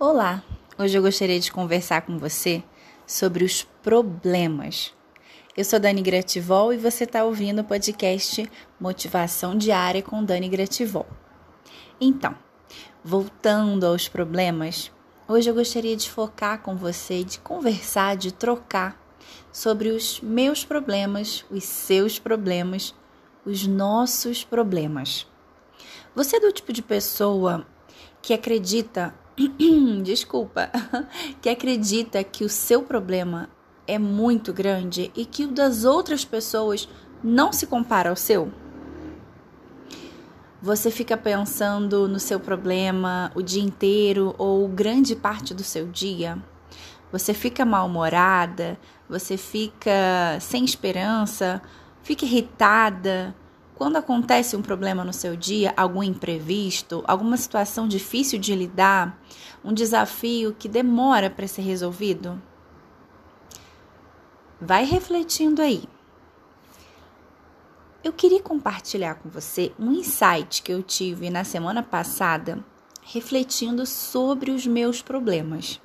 Olá! Hoje eu gostaria de conversar com você sobre os problemas. Eu sou Dani Grativol e você está ouvindo o podcast Motivação Diária com Dani Grativol. Então, voltando aos problemas, hoje eu gostaria de focar com você, de conversar, de trocar sobre os meus problemas, os seus problemas, os nossos problemas. Você é do tipo de pessoa que acredita desculpa, que acredita que o seu problema é muito grande e que o das outras pessoas não se compara ao seu? Você fica pensando no seu problema o dia inteiro ou grande parte do seu dia? Você fica mal-humorada? Você fica sem esperança? Fica irritada? Quando acontece um problema no seu dia, algum imprevisto, alguma situação difícil de lidar, um desafio que demora para ser resolvido, vai refletindo aí. Eu queria compartilhar com você um insight que eu tive na semana passada, refletindo sobre os meus problemas.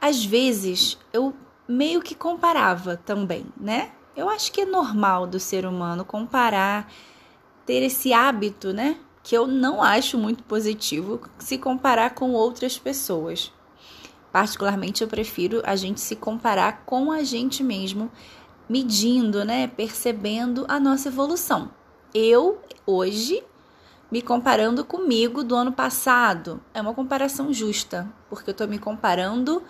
Às vezes eu meio que comparava também, né? Eu acho que é normal do ser humano comparar, ter esse hábito, né? Que eu não acho muito positivo se comparar com outras pessoas. Particularmente, eu prefiro a gente se comparar com a gente mesmo, medindo, né? Percebendo a nossa evolução. Eu, hoje, me comparando comigo do ano passado, é uma comparação justa, porque eu tô me comparando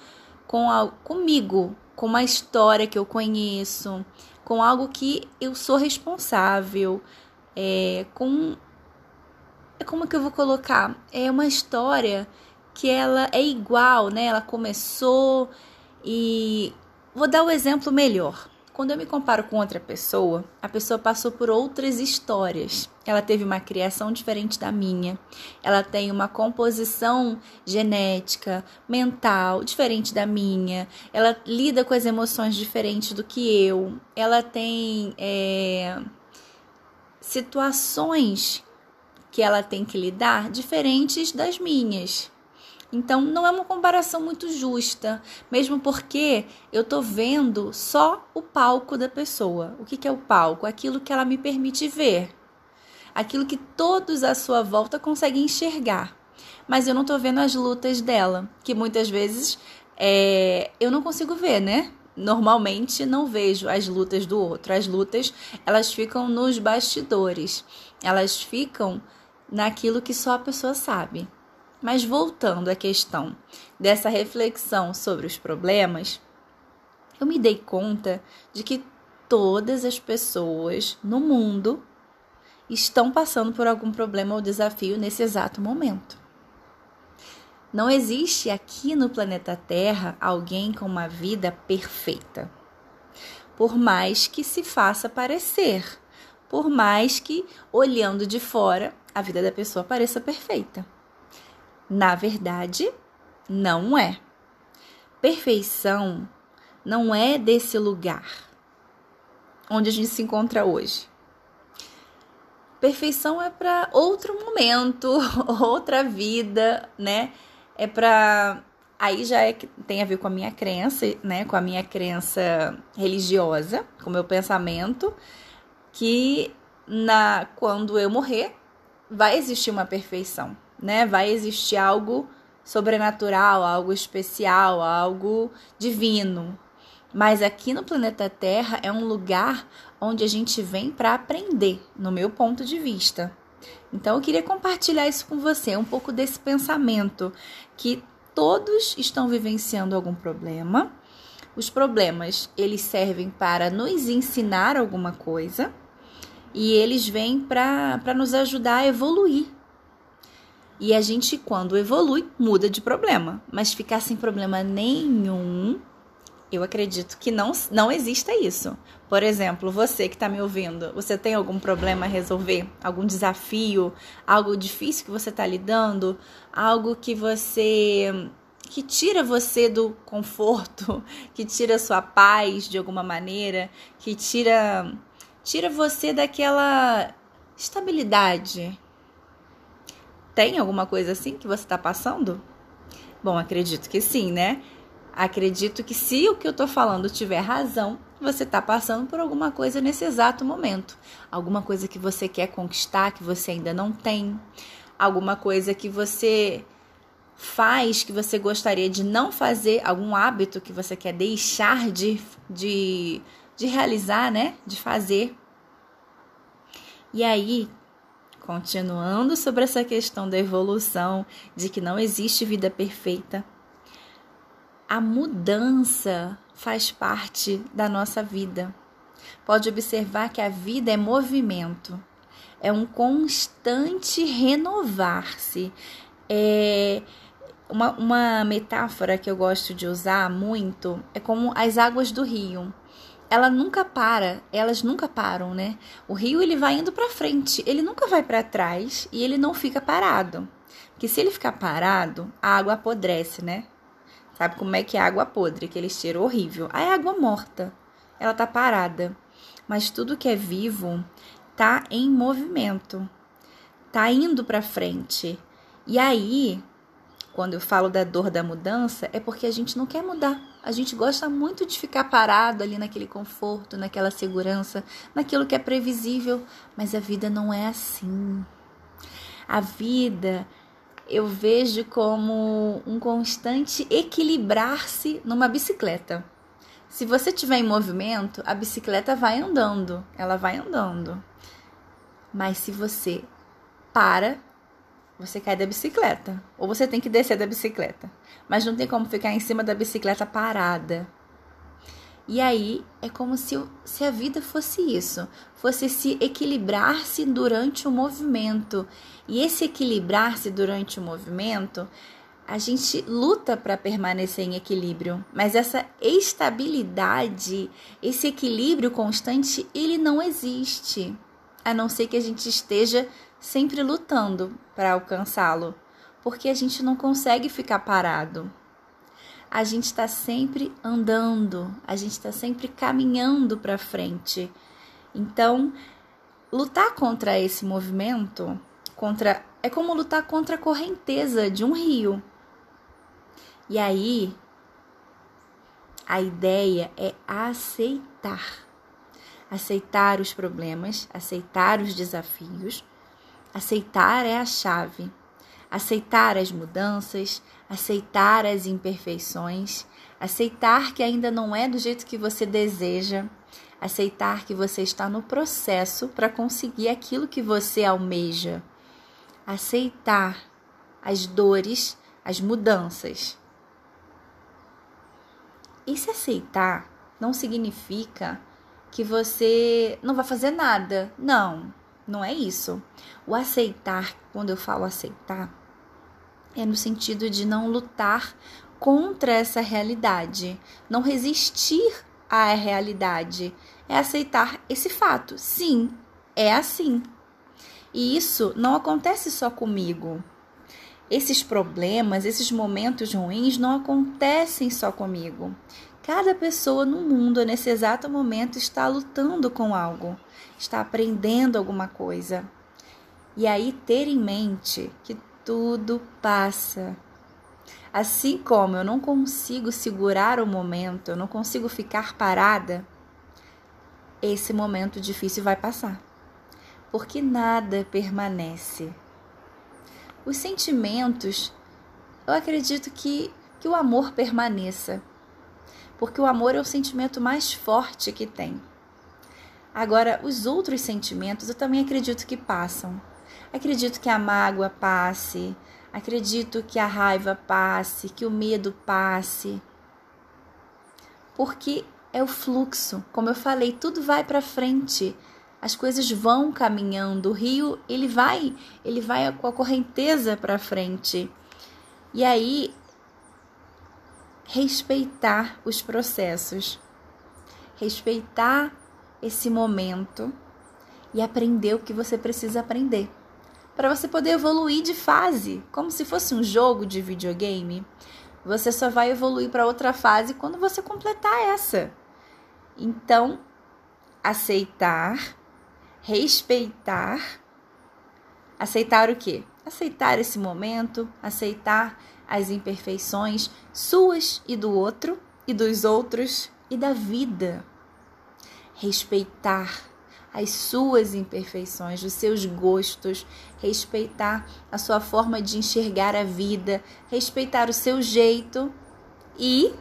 com a, comigo, com uma história que eu conheço, com algo que eu sou responsável, é, com é como que eu vou colocar? É uma história que ela é igual, né? Ela começou e vou dar o um exemplo melhor. Quando eu me comparo com outra pessoa, a pessoa passou por outras histórias. Ela teve uma criação diferente da minha. Ela tem uma composição genética, mental diferente da minha. Ela lida com as emoções diferentes do que eu. Ela tem é, situações que ela tem que lidar diferentes das minhas. Então, não é uma comparação muito justa, mesmo porque eu tô vendo só o palco da pessoa. O que, que é o palco? Aquilo que ela me permite ver, aquilo que todos à sua volta conseguem enxergar. Mas eu não tô vendo as lutas dela, que muitas vezes é, eu não consigo ver, né? Normalmente não vejo as lutas do outro. As lutas, elas ficam nos bastidores. Elas ficam naquilo que só a pessoa sabe. Mas voltando à questão dessa reflexão sobre os problemas, eu me dei conta de que todas as pessoas no mundo estão passando por algum problema ou desafio nesse exato momento. Não existe aqui no planeta Terra alguém com uma vida perfeita. Por mais que se faça parecer, por mais que olhando de fora a vida da pessoa pareça perfeita. Na verdade, não é. Perfeição não é desse lugar onde a gente se encontra hoje. Perfeição é para outro momento, outra vida, né? É para aí já é que tem a ver com a minha crença, né? Com a minha crença religiosa, com o meu pensamento, que na quando eu morrer vai existir uma perfeição né? Vai existir algo sobrenatural, algo especial, algo divino. Mas aqui no planeta Terra é um lugar onde a gente vem para aprender, no meu ponto de vista. Então eu queria compartilhar isso com você, um pouco desse pensamento que todos estão vivenciando algum problema. Os problemas, eles servem para nos ensinar alguma coisa e eles vêm para nos ajudar a evoluir e a gente, quando evolui, muda de problema. Mas ficar sem problema nenhum, eu acredito que não, não exista isso. Por exemplo, você que está me ouvindo, você tem algum problema a resolver? Algum desafio? Algo difícil que você está lidando? Algo que você. que tira você do conforto, que tira sua paz de alguma maneira, que tira. tira você daquela estabilidade Tem alguma coisa assim que você está passando? Bom, acredito que sim, né? Acredito que se o que eu tô falando tiver razão, você está passando por alguma coisa nesse exato momento. Alguma coisa que você quer conquistar, que você ainda não tem. Alguma coisa que você faz que você gostaria de não fazer, algum hábito que você quer deixar de, de, de realizar, né? De fazer. E aí, continuando sobre essa questão da evolução, de que não existe vida perfeita, a mudança faz parte da nossa vida. Pode observar que a vida é movimento, é um constante renovar-se. É uma, uma metáfora que eu gosto de usar muito é como as águas do rio. Ela nunca para, elas nunca param, né? O rio ele vai indo para frente, ele nunca vai para trás e ele não fica parado. Porque se ele ficar parado, a água apodrece, né? Sabe como é que é água podre, aquele cheiro horrível? A água morta, ela tá parada. Mas tudo que é vivo tá em movimento, tá indo para frente. E aí, quando eu falo da dor da mudança, é porque a gente não quer mudar. A gente gosta muito de ficar parado ali naquele conforto, naquela segurança, naquilo que é previsível, mas a vida não é assim. A vida eu vejo como um constante equilibrar-se numa bicicleta. Se você estiver em movimento, a bicicleta vai andando, ela vai andando. Mas se você para, você cai da bicicleta. Ou você tem que descer da bicicleta. Mas não tem como ficar em cima da bicicleta parada. E aí é como se, se a vida fosse isso, fosse se equilibrar-se durante o movimento. E esse equilibrar-se durante o movimento, a gente luta para permanecer em equilíbrio, mas essa estabilidade, esse equilíbrio constante, ele não existe, a não ser que a gente esteja sempre lutando para alcançá-lo, porque a gente não consegue ficar parado a gente está sempre andando, a gente está sempre caminhando para frente. Então, lutar contra esse movimento, contra é como lutar contra a correnteza de um rio. E aí, a ideia é aceitar. Aceitar os problemas, aceitar os desafios. Aceitar é a chave aceitar as mudanças, aceitar as imperfeições, aceitar que ainda não é do jeito que você deseja, aceitar que você está no processo para conseguir aquilo que você almeja, aceitar as dores, as mudanças. E se aceitar não significa que você não vai fazer nada. Não, não é isso. O aceitar, quando eu falo aceitar, é no sentido de não lutar contra essa realidade, não resistir à realidade, é aceitar esse fato. Sim, é assim. E isso não acontece só comigo. Esses problemas, esses momentos ruins não acontecem só comigo. Cada pessoa no mundo, nesse exato momento, está lutando com algo está aprendendo alguma coisa. E aí ter em mente que tudo passa. Assim como eu não consigo segurar o momento, eu não consigo ficar parada, esse momento difícil vai passar. Porque nada permanece. Os sentimentos, eu acredito que, que o amor permaneça. Porque o amor é o sentimento mais forte que tem. Agora, os outros sentimentos eu também acredito que passam. Acredito que a mágoa passe, acredito que a raiva passe, que o medo passe. Porque é o fluxo, como eu falei, tudo vai para frente. As coisas vão caminhando, o rio, ele vai, ele vai com a correnteza para frente. E aí respeitar os processos. Respeitar esse momento e aprender o que você precisa aprender. Para você poder evoluir de fase, como se fosse um jogo de videogame. Você só vai evoluir para outra fase quando você completar essa. Então, aceitar, respeitar. Aceitar o quê? aceitar esse momento, aceitar as imperfeições suas e do outro e dos outros e da vida. Respeitar as suas imperfeições, os seus gostos, respeitar a sua forma de enxergar a vida, respeitar o seu jeito e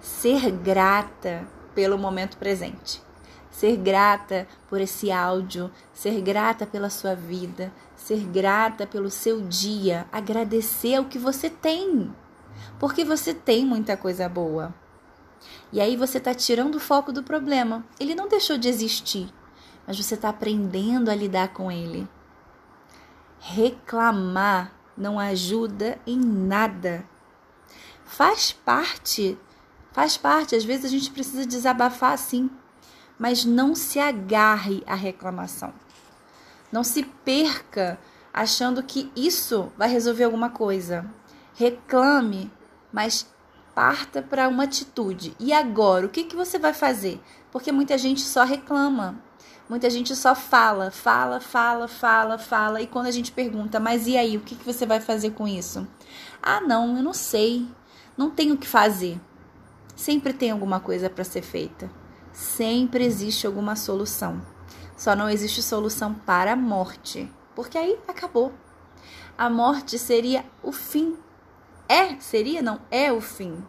ser grata pelo momento presente. Ser grata por esse áudio, ser grata pela sua vida, ser grata pelo seu dia, agradecer o que você tem, porque você tem muita coisa boa. E aí você está tirando o foco do problema. Ele não deixou de existir, mas você está aprendendo a lidar com ele. Reclamar não ajuda em nada. Faz parte, faz parte. Às vezes a gente precisa desabafar sim, mas não se agarre à reclamação. Não se perca achando que isso vai resolver alguma coisa. Reclame, mas parta para uma atitude. E agora, o que, que você vai fazer? Porque muita gente só reclama. Muita gente só fala, fala, fala, fala, fala. E quando a gente pergunta, mas e aí, o que, que você vai fazer com isso? Ah, não, eu não sei. Não tenho o que fazer. Sempre tem alguma coisa para ser feita. Sempre existe alguma solução. Só não existe solução para a morte. Porque aí acabou. A morte seria o fim é, seria, não, é o fim.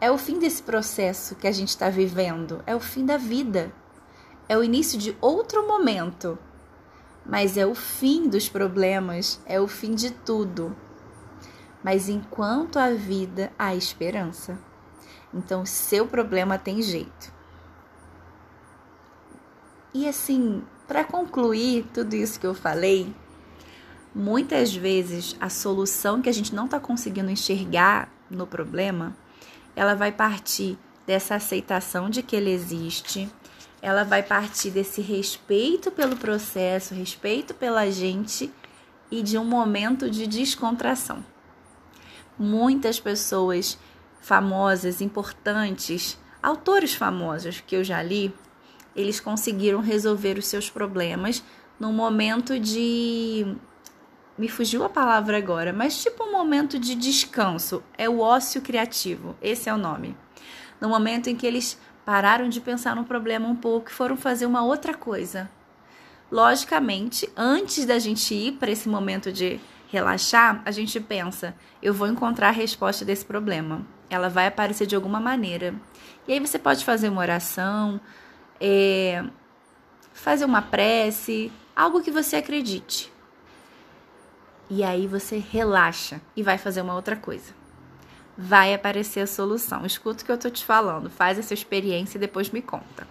É o fim desse processo que a gente está vivendo. É o fim da vida. É o início de outro momento. Mas é o fim dos problemas. É o fim de tudo. Mas enquanto há vida, há esperança. Então, seu problema tem jeito. E assim, para concluir tudo isso que eu falei, Muitas vezes a solução que a gente não está conseguindo enxergar no problema, ela vai partir dessa aceitação de que ele existe, ela vai partir desse respeito pelo processo, respeito pela gente e de um momento de descontração. Muitas pessoas famosas, importantes, autores famosos que eu já li, eles conseguiram resolver os seus problemas num momento de me fugiu a palavra agora, mas tipo um momento de descanso, é o ócio criativo, esse é o nome. No momento em que eles pararam de pensar no problema um pouco e foram fazer uma outra coisa. Logicamente, antes da gente ir para esse momento de relaxar, a gente pensa: eu vou encontrar a resposta desse problema. Ela vai aparecer de alguma maneira. E aí você pode fazer uma oração, é, fazer uma prece, algo que você acredite. E aí você relaxa e vai fazer uma outra coisa. Vai aparecer a solução. Escuta o que eu tô te falando, faz essa experiência e depois me conta.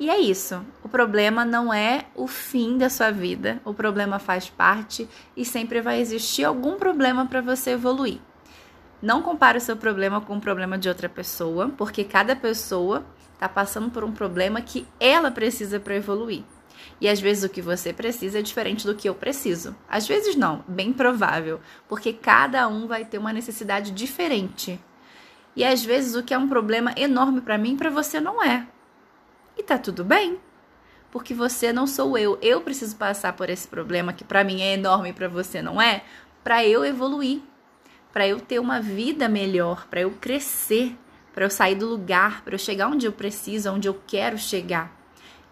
E é isso. O problema não é o fim da sua vida. O problema faz parte e sempre vai existir algum problema para você evoluir. Não compare o seu problema com o problema de outra pessoa, porque cada pessoa está passando por um problema que ela precisa para evoluir. E às vezes o que você precisa é diferente do que eu preciso. Às vezes não, bem provável, porque cada um vai ter uma necessidade diferente. E às vezes o que é um problema enorme para mim, para você não é. E tá tudo bem. Porque você não sou eu. Eu preciso passar por esse problema que para mim é enorme e para você não é, para eu evoluir, para eu ter uma vida melhor, para eu crescer, para eu sair do lugar, para eu chegar onde eu preciso, onde eu quero chegar.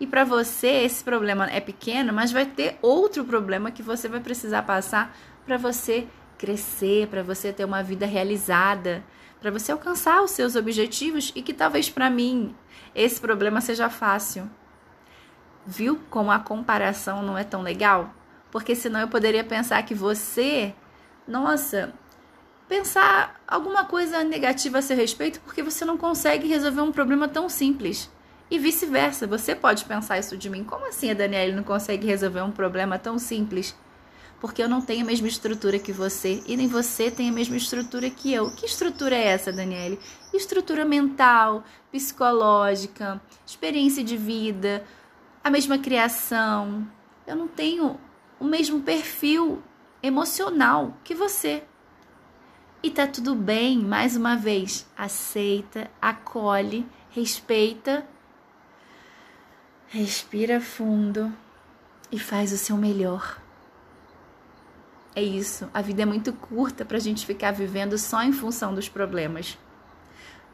E para você esse problema é pequeno, mas vai ter outro problema que você vai precisar passar para você crescer, para você ter uma vida realizada, para você alcançar os seus objetivos e que talvez para mim esse problema seja fácil. Viu como a comparação não é tão legal? Porque senão eu poderia pensar que você, nossa, pensar alguma coisa negativa a seu respeito porque você não consegue resolver um problema tão simples. E vice-versa, você pode pensar isso de mim. Como assim a Daniela não consegue resolver um problema tão simples? Porque eu não tenho a mesma estrutura que você e nem você tem a mesma estrutura que eu. Que estrutura é essa, Daniele? Estrutura mental, psicológica, experiência de vida, a mesma criação. Eu não tenho o mesmo perfil emocional que você. E tá tudo bem, mais uma vez, aceita, acolhe, respeita Respira fundo e faz o seu melhor. É isso. A vida é muito curta para a gente ficar vivendo só em função dos problemas.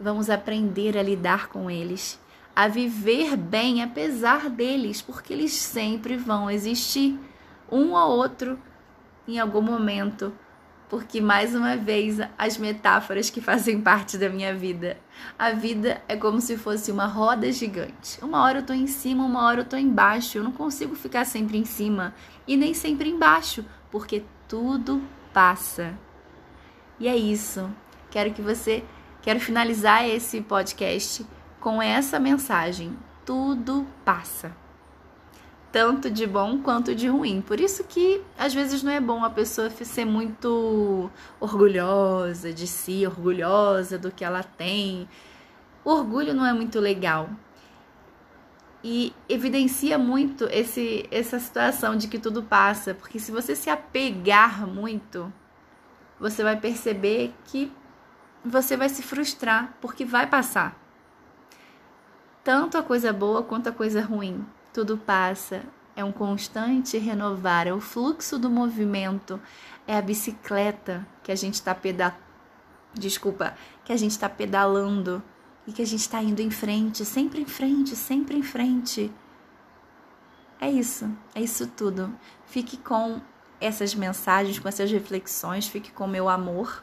Vamos aprender a lidar com eles, a viver bem apesar deles, porque eles sempre vão existir. Um ou outro, em algum momento, porque mais uma vez as metáforas que fazem parte da minha vida. A vida é como se fosse uma roda gigante. Uma hora eu tô em cima, uma hora eu tô embaixo. Eu não consigo ficar sempre em cima e nem sempre embaixo, porque tudo passa. E é isso. Quero que você quero finalizar esse podcast com essa mensagem. Tudo passa tanto de bom quanto de ruim. Por isso que às vezes não é bom a pessoa ser muito orgulhosa de si, orgulhosa do que ela tem. O orgulho não é muito legal. E evidencia muito esse, essa situação de que tudo passa, porque se você se apegar muito, você vai perceber que você vai se frustrar, porque vai passar. Tanto a coisa boa quanto a coisa ruim. Tudo passa, é um constante renovar, é o fluxo do movimento, é a bicicleta que a gente está pedalando, desculpa, que a gente está pedalando e que a gente está indo em frente, sempre em frente, sempre em frente. É isso, é isso tudo. Fique com essas mensagens, com essas reflexões, fique com meu amor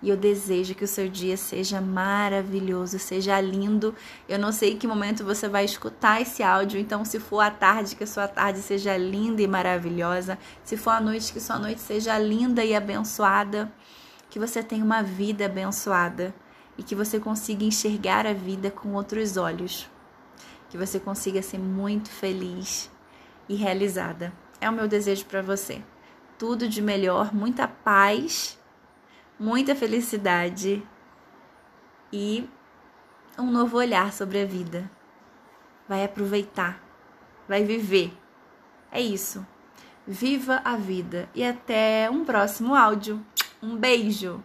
e eu desejo que o seu dia seja maravilhoso, seja lindo. Eu não sei que momento você vai escutar esse áudio, então se for à tarde, que a sua tarde seja linda e maravilhosa. Se for à noite, que sua noite seja linda e abençoada. Que você tenha uma vida abençoada e que você consiga enxergar a vida com outros olhos. Que você consiga ser muito feliz e realizada. É o meu desejo para você. Tudo de melhor, muita paz muita felicidade e um novo olhar sobre a vida. Vai aproveitar, vai viver. É isso. Viva a vida e até um próximo áudio. Um beijo!